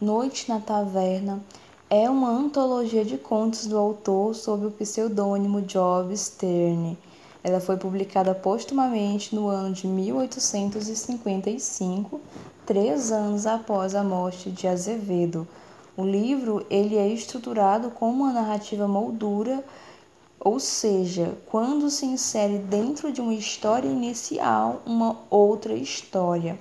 Noite na Taverna é uma antologia de contos do autor sob o pseudônimo Job Stern. Ela foi publicada postumamente no ano de 1855, três anos após a morte de Azevedo. O livro ele é estruturado como uma narrativa moldura, ou seja, quando se insere dentro de uma história inicial uma outra história.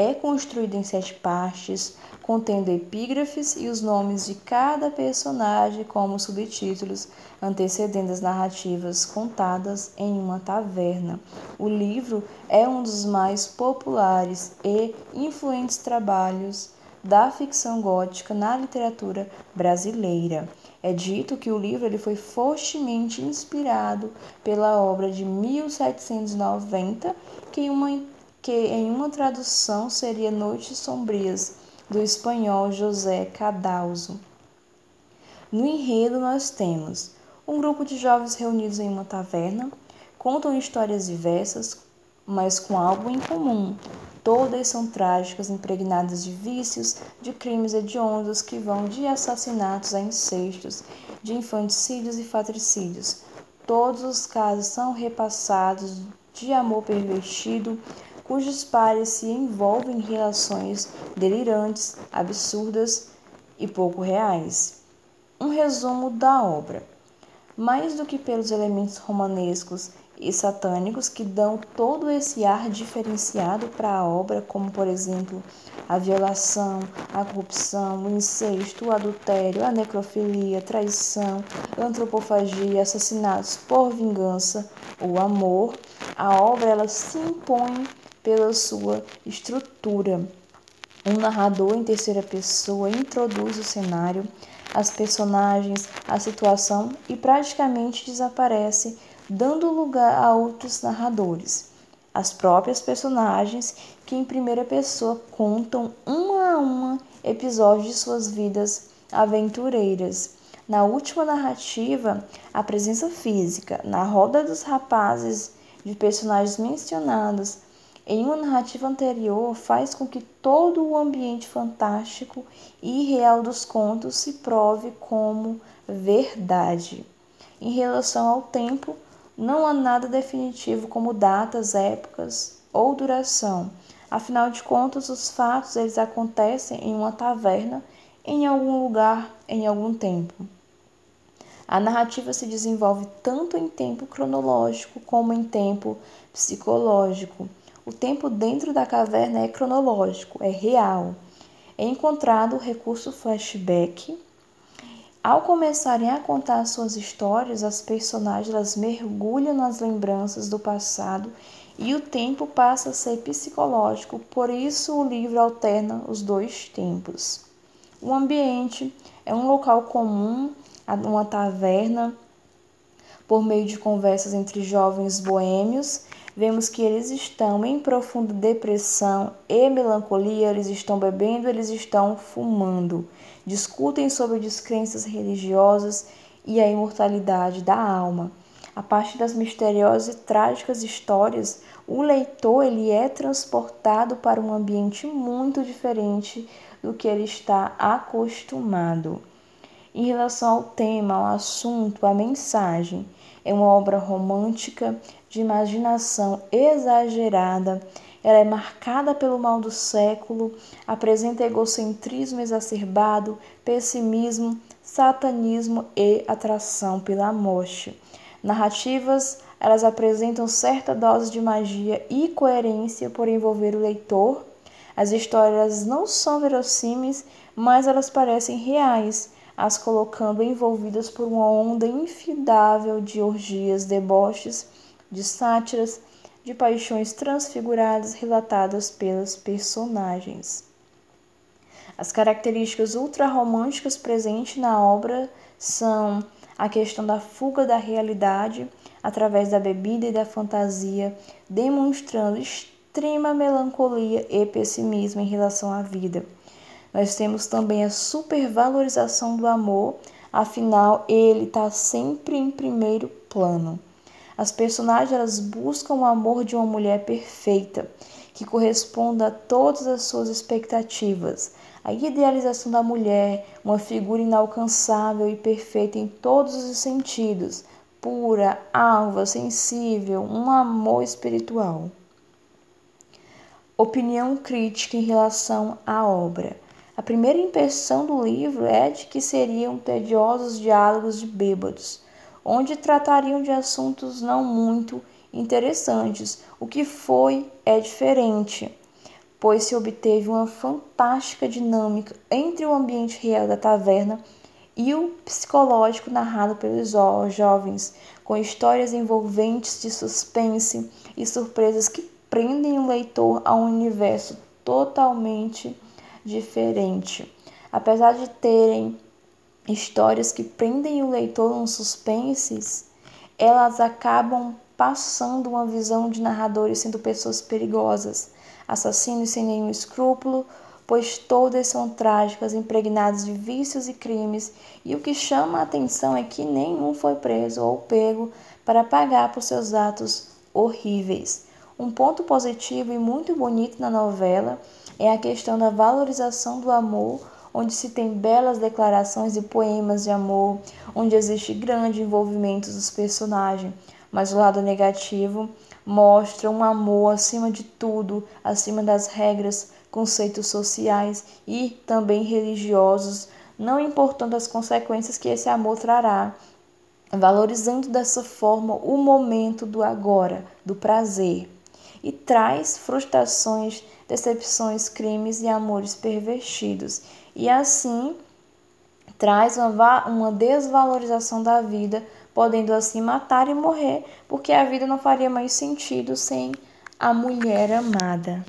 É construído em sete partes, contendo epígrafes e os nomes de cada personagem como subtítulos, antecedendo as narrativas contadas em uma taverna. O livro é um dos mais populares e influentes trabalhos da ficção gótica na literatura brasileira. É dito que o livro ele foi fortemente inspirado pela obra de 1790, que uma, que em uma tradução seria Noites Sombrias do espanhol José Cadalso. No enredo, nós temos um grupo de jovens reunidos em uma taverna, contam histórias diversas, mas com algo em comum. Todas são trágicas, impregnadas de vícios, de crimes hediondos que vão de assassinatos a incestos, de infanticídios e fratricídios. Todos os casos são repassados de amor pervertido, cujos pares se envolvem em relações delirantes, absurdas e pouco reais. Um resumo da obra. Mais do que pelos elementos romanescos e satânicos que dão todo esse ar diferenciado para a obra, como por exemplo a violação, a corrupção, o incesto, o adultério, a necrofilia, a traição, a antropofagia, assassinatos por vingança, o amor, a obra ela se impõe pela sua estrutura. Um narrador em terceira pessoa introduz o cenário, as personagens, a situação e praticamente desaparece, dando lugar a outros narradores. As próprias personagens que em primeira pessoa contam uma a uma episódios de suas vidas aventureiras. Na última narrativa, a presença física na roda dos rapazes de personagens mencionados em uma narrativa anterior faz com que todo o ambiente fantástico e real dos contos se prove como verdade. Em relação ao tempo, não há nada definitivo como datas, épocas ou duração. Afinal de contas, os fatos eles acontecem em uma taverna, em algum lugar, em algum tempo. A narrativa se desenvolve tanto em tempo cronológico como em tempo psicológico. O tempo dentro da caverna é cronológico, é real. É encontrado o recurso flashback. Ao começarem a contar suas histórias, as personagens elas mergulham nas lembranças do passado e o tempo passa a ser psicológico, por isso o livro alterna os dois tempos. O ambiente é um local comum, uma taverna, por meio de conversas entre jovens boêmios vemos que eles estão em profunda depressão e melancolia, eles estão bebendo, eles estão fumando, discutem sobre descrenças religiosas e a imortalidade da alma. A partir das misteriosas e trágicas histórias, o leitor ele é transportado para um ambiente muito diferente do que ele está acostumado. Em relação ao tema, ao assunto, à mensagem, é uma obra romântica de imaginação exagerada. Ela é marcada pelo mal do século, apresenta egocentrismo exacerbado, pessimismo, satanismo e atração pela morte. Narrativas, elas apresentam certa dose de magia e coerência por envolver o leitor. As histórias não são verossímeis, mas elas parecem reais, as colocando envolvidas por uma onda infidável de orgias, deboches de sátiras, de paixões transfiguradas relatadas pelas personagens. As características ultrarromânticas presentes na obra são a questão da fuga da realidade através da bebida e da fantasia, demonstrando extrema melancolia e pessimismo em relação à vida. Nós temos também a supervalorização do amor, afinal, ele está sempre em primeiro plano. As personagens elas buscam o amor de uma mulher perfeita, que corresponda a todas as suas expectativas. A idealização da mulher, uma figura inalcançável e perfeita em todos os sentidos, pura, alva, sensível, um amor espiritual. Opinião crítica em relação à obra. A primeira impressão do livro é de que seriam tediosos diálogos de bêbados, onde tratariam de assuntos não muito interessantes. O que foi é diferente, pois se obteve uma fantástica dinâmica entre o ambiente real da taverna e o psicológico narrado pelos jovens, com histórias envolventes de suspense e surpresas que prendem o leitor a um universo totalmente diferente. Apesar de terem histórias que prendem o leitor um suspense, elas acabam passando uma visão de narradores sendo pessoas perigosas, assassinos sem nenhum escrúpulo, pois todas são trágicas, impregnadas de vícios e crimes, e o que chama a atenção é que nenhum foi preso ou pego para pagar por seus atos horríveis. Um ponto positivo e muito bonito na novela é a questão da valorização do amor, onde se tem belas declarações e poemas de amor, onde existe grande envolvimento dos personagens. Mas o lado negativo mostra um amor acima de tudo, acima das regras, conceitos sociais e também religiosos, não importando as consequências que esse amor trará, valorizando dessa forma o momento do agora, do prazer, e traz frustrações, decepções, crimes e amores pervertidos, e assim traz uma, uma desvalorização da vida podendo assim matar e morrer, porque a vida não faria mais sentido sem a mulher amada.